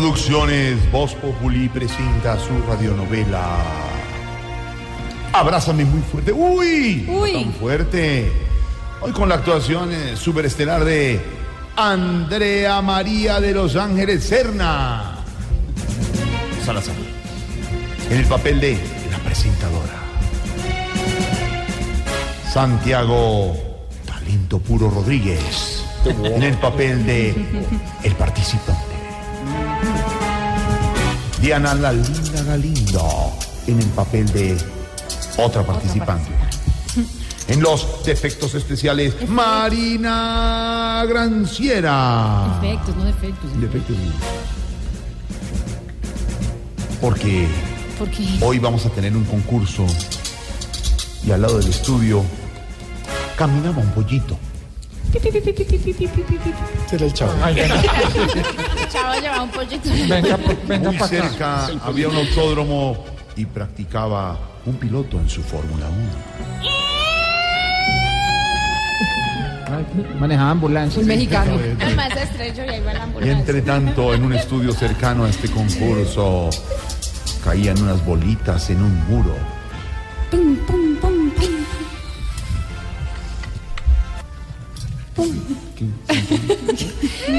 Producciones Voz Populi presenta su radionovela. Abrázame muy fuerte. ¡Uy! Uy. Tan fuerte. Hoy con la actuación eh, superestelar de Andrea María de Los Ángeles Serna. Salazar. En el papel de la presentadora. Santiago Talento Puro Rodríguez. En el papel de el participante. Diana La Linda Galindo en el papel de otra participante. En los defectos especiales, Marina Granciera. Defectos, no defectos. Defectos. Porque Porque hoy vamos a tener un concurso y al lado del estudio caminaba un pollito. Era el chavo. Chava llevaba un pollito. Venga, pues, venga Muy acá. cerca había un autódromo y practicaba un piloto en su Fórmula 1. Manejaba ambulancia. Un mexicano. Además estrecho y ahí va la Y ambulancia. entre tanto, en un estudio cercano a este concurso, caían unas bolitas en un muro. Pum, pum, pum,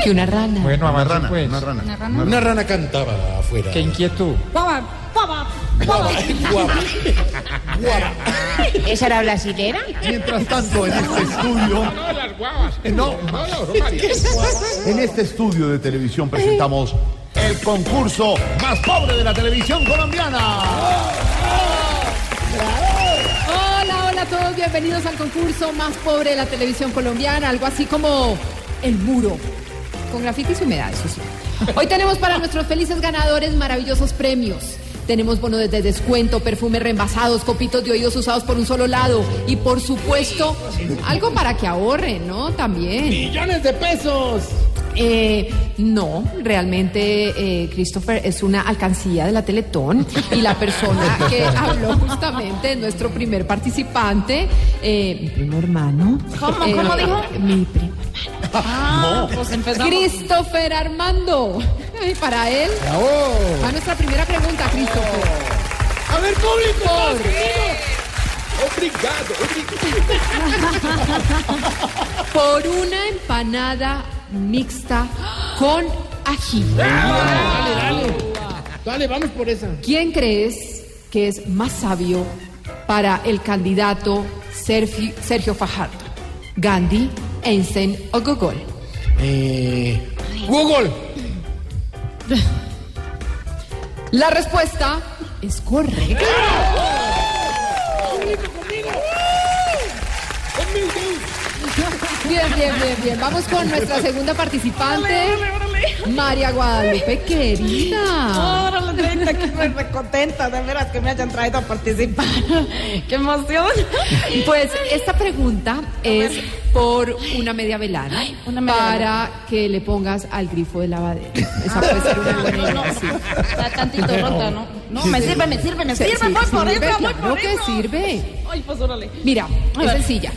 Que una rana. Bueno, Una avance rana, pues. una rana. ¿Una rana? Una rana cantaba afuera. Qué inquietud. Guava, guava, Guava, guava. guava. ¿Esa era brasilera? Mientras tanto, en este estudio, Eh, no, en este estudio de televisión presentamos el concurso más pobre de la televisión colombiana. Todos, bienvenidos al concurso más pobre de la televisión colombiana, algo así como El Muro, con grafitis y humedad, eso sí. Hoy tenemos para nuestros felices ganadores maravillosos premios. Tenemos bonos de descuento, perfumes reembasados, copitos de oídos usados por un solo lado y por supuesto algo para que ahorren, ¿no? También. Millones de pesos. Eh, no, realmente eh, Christopher es una alcancía de la Teletón y la persona que habló justamente es nuestro primer participante, eh, mi primo hermano. ¿Cómo? Eh, ¿Cómo dijo? Mi primo Ah, pues empezamos. Christopher Armando. Y para él ¡Bravo! va nuestra primera pregunta, Christopher. A ver, público. Obrigado, obrigado. Por una empanada mixta con ají. Dale, dale. Dale, vamos por esa. ¿Quién crees que es más sabio para el candidato Sergio, Sergio Fajardo? ¿Gandhi, Einstein o Gogol? Eh, Google. La respuesta es correcta. Bien, bien, bien, bien. Vamos con nuestra segunda participante, María Guadalupe, querida. Ahora le estoy aquí muy recontenta, de veras que me hayan traído a participar. ¡Qué emoción! Pues esta pregunta es por una media velada una media para que le pongas al grifo de lavadero. Esa puede ser una buena idea. sí. Está tantito rota, ¿no? No, me sirve, me sirve, me sirve, Sí, voy por sirve, eso, voy claro por que eso. sirve. Ay, pues órale. Mira, A es ver. sencilla.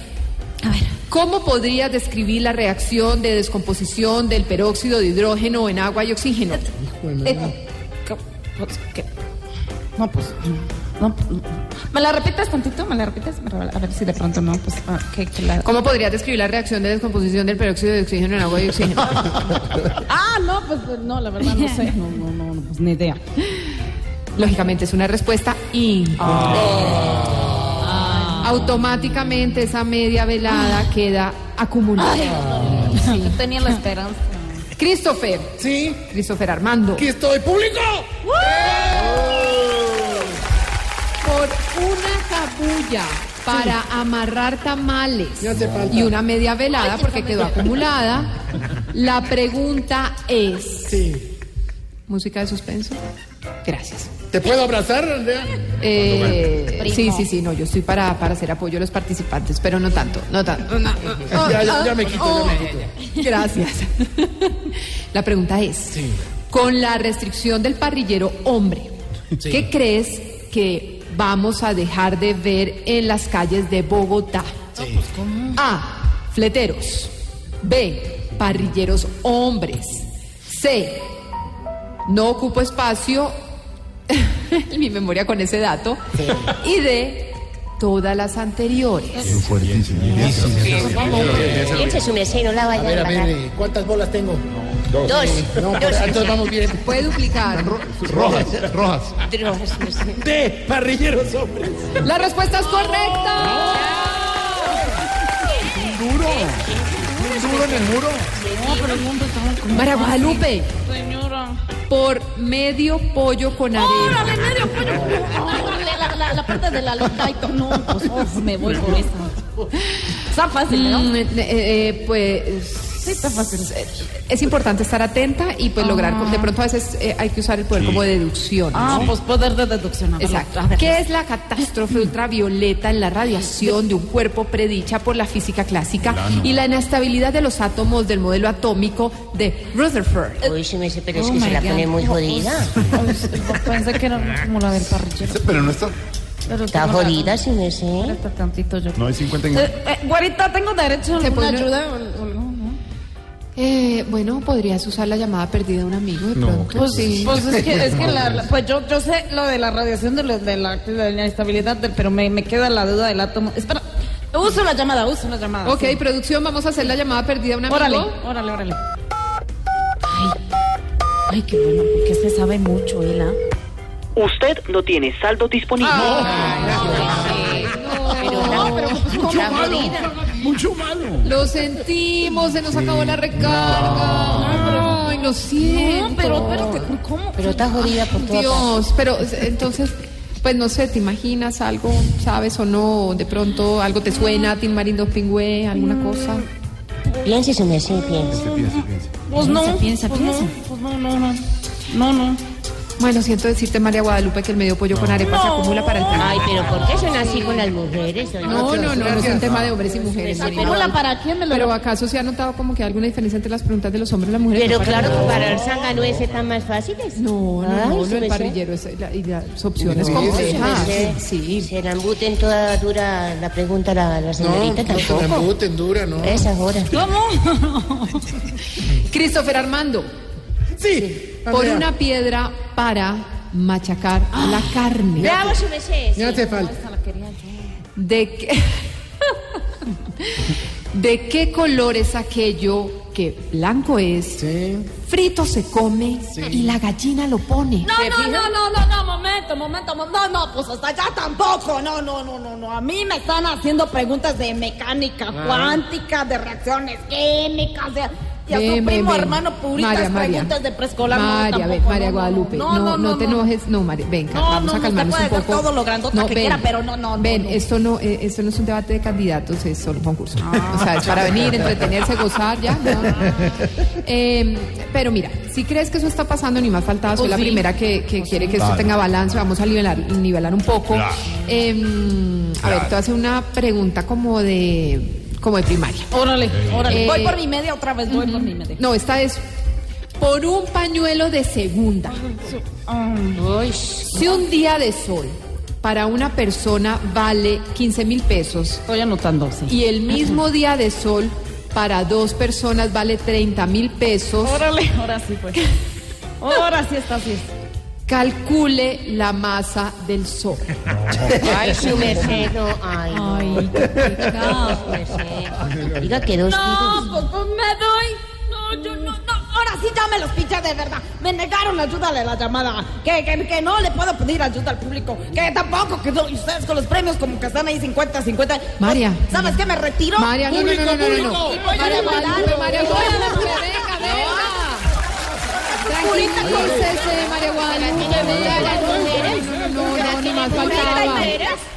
A ver. ¿Cómo podrías describir la reacción de descomposición del peróxido de hidrógeno en agua y oxígeno? Eh, ¿qué- pues? No, pues. No, pues, ¿Me la repites tantito? ¿Me la repites? A ver si de pronto no, pues. ah, que, que la... ¿Cómo podrías describir la reacción de descomposición del peróxido de oxígeno en agua y oxígeno? Ah, no, pues no, la verdad no sé. No, no, no, no, pues ni idea. Lógicamente es una respuesta incorrecta. Automáticamente esa media velada queda acumulada. Yo tenía la esperanza. Christopher, Sí, Christopher Armando, aquí estoy, público. por una cabulla para amarrar tamales Me hace falta. y una media velada porque quedó acumulada, la pregunta es, Sí. ¿música de suspenso? Gracias. ¿Te puedo abrazar, Andrea? Eh, sí, sí, sí, no, yo estoy para, para hacer apoyo a los participantes, pero no tanto, no tanto. no, no. Ya, ya, ya me quito, ya me quito. Gracias. La pregunta es, Sí. con la restricción del parrillero hombre, Sí. ¿qué crees que vamos a dejar de ver en las calles de Bogotá? Sí. A. Fleteros. B. Parrilleros hombres. C. no ocupo espacio mi memoria con ese dato. Y D, todas las anteriores. Fuertísimo. Merced, no la A vaya ver, a a ver, pagar. eh, ¿cuántas bolas tengo? Dos. No, Dos. pues, entonces vamos bien. Puede duplicar. Rojas, rojas. De parrilleros hombres. La respuesta es correcta. Duro. Duro en el muro. María Guadalupe, Señora. Por medio pollo con arena. ¡Órale, medio pollo! ¡Órale, la, la, la parte de la litaito! No, pues uf, me voy por esa. Está fácil, ¿no? Mm, eh, eh, pues Sí, está fácil. es importante estar atenta y pues lograr, de pronto a veces eh, hay que usar el poder como deducción. Ah, pues poder de deducción. Exacto. ¿Qué es la catástrofe ultravioleta en la radiación de un cuerpo predicha por la física clásica y la inestabilidad de los átomos del modelo atómico de Rutherford? Uy, sí me sé, pero es Oh que se la God. pone muy jodida. Pensé que era como la del parrillero. Pero no está. Pero Está jodida, sí me sé. razón. Está tantito yo. No hay 50 en. Eh, eh, güerita, ¿tengo derecho a ¿Se puede- ayuda? No? ¿No? Eh, bueno, podrías usar la llamada perdida de un amigo de pronto. Pues, sí. pues es que, es que la, la- pues yo, yo sé lo de la radiación, de, lo- de la, de la inestabilidad, del- pero me, me queda la duda del átomo. Espera, uso la llamada, uso la llamada. Ok, sí. producción, vamos a hacer la llamada perdida de un amigo. Órale, órale, órale. Ay, ay, qué bueno, porque se sabe mucho, ¿eh? Ela. Usted no tiene saldo disponible. No, ¿cómo? está jodida. Mucho malo. Lo sentimos, se nos acabó la recarga. Ay, lo siento. No, pero, pero, ¿qué- ¿cómo? Pero está jodida por partes. Dios, pero entonces, pues no sé, ¿te imaginas algo, sabes o no? De pronto algo te suena, Tim Marindo Pingüe, alguna cosa. Piense su merced, piense. Piense, piense. Pues no, piensa, pues piensa. pues no, no, no. No, no. Bueno, siento decirte, María Guadalupe, que el medio pollo con arepa se acumula para el trabajo. Ay, pero ¿por qué son así con las mujeres? No, no, no, no es un tema de hombres y mujeres. Sí, María ¿Cómo la Guadalupe. para quién me lo Pero acaso se ha notado como que hay alguna diferencia entre las preguntas de los hombres y las mujeres. Pero claro, el zángano ese tan más fáciles. No, no, no, del merced. parrillero es la- y las opciones complejas. Sí. Se la embuten toda dura la pregunta la, la No, señorita no te la tampoco. embuten dura, ¿no? Esa hora. ¿Cómo? Christopher Armando, Sí. por Andrea, una piedra para machacar la carne. Bravo, su merced. Me hace falta. ¿De qué, ¿De qué color es aquello que blanco es, Sí. frito se come y la gallina lo pone? No, no, no, no, no, no, momento, momento, mo- no, no, pues hasta allá tampoco, no, no, no, no, no, a mí me están haciendo preguntas de mecánica cuántica, de reacciones químicas, de... Y a Ven, ven, primo ven. hermano puritas María, María. preguntas de preescolar. no, María, tampoco, ven, María no, no, Guadalupe, no, no, no, te enojes, no, María, venga, No, vamos no, a no, calmarnos un poco. todo lo grandota que quiera, pero no, no, no, Ven, no. esto no, eh, esto no es un debate de candidatos, es solo un concurso. O sea, es para venir, entretenerse, gozar, ya. no. Eh, pero mira, si crees que eso está pasando, ni más faltaba, soy la sí. primera que, que quiere que esto tenga balance, vamos a nivelar, nivelar un poco. Claro. Eh, a ver, te voy a hacer una pregunta como de, como de primaria. Órale, órale, Eh, voy por mi media otra vez, voy por mi media. No, esta es por un pañuelo de segunda. Si un día de sol para una persona vale 15 mil pesos Estoy anotando, sí. y el mismo día de sol para dos personas vale 30 mil pesos, Órale, ahora sí, pues. Ahora sí está así. Calcule la masa del sol. ay, su merced, no, ay, no. Ay, qué pecado. Su merced. Diga que dos No, tiros. pues, me doy. No, yo no, no. Ahora sí ya me los pinché de verdad. Me negaron ayuda de la llamada. Que, que, que no le puedo pedir ayuda al público. Que tampoco, que no. Y ustedes con los premios como que están ahí 50, 50. María. ¿Sabes qué? Me retiro. María, no, no, no, no, no, no, María María Y voy a Guadalupe, demandar. venga, venga. Tranquilícese, María Guadalupe, venga. No, no, no, no, ni más faltaba.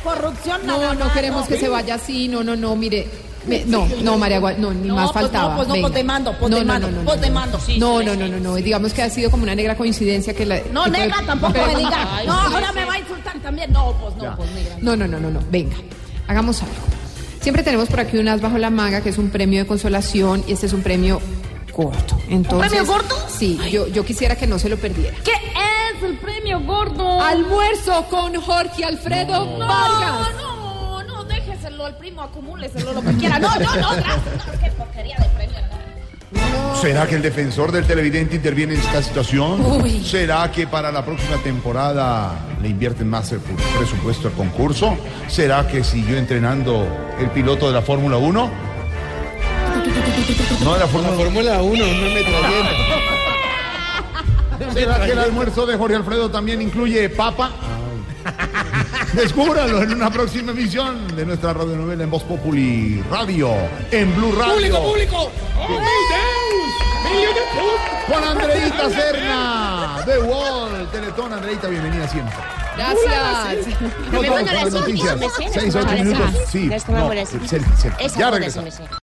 Corrupción No, no queremos que se vaya así, no, no, no, mire. me- no, no, María Gua- no, ni No, más pues no, faltaba. pues no, pues venga. te mando, pues no, te no, mando, no, no, pues no, te no. mando, sí, No, sí, no, sí, no, no, no, digamos que ha sido como una negra coincidencia que la... No, que- negra tampoco pero- me diga. No, ahora me va a insultar también. No, pues no, pues negra. No, no, no, no, no, venga, hagamos algo. Siempre tenemos por aquí un as bajo la manga, que es un premio de consolación, y este es un premio corto. Entonces, premio corto? Sí, yo, yo quisiera que no se lo perdiera. ¿Qué es el premio gordo? Almuerzo con Jorge Alfredo Vargas. No, no, no, déjeselo al primo, acumúleselo lo que quiera. No, yo no, gracias. No, qué porquería de premio. no. ¿Será que el defensor del televidente interviene en esta situación? Uy. ¿Será que para la próxima temporada le invierten más el presupuesto al concurso? ¿Será que siguió entrenando el piloto de la Fórmula 1? No de la Fórmula 1. Fórmula 1, una metralleta. ¿Será que el almuerzo de Jorge Alfredo también incluye papa? Descúbralo en una próxima emisión de nuestra radionovela en Voz Populi Radio, en Blue Radio. ¡Público, público! ¡Oh, de! Con Andreita Serna, The Wall, Teletón. Andreita, bienvenida siempre. Gracias. No, sé, Seis, las ocho noticias. minutos. Sí, Las no,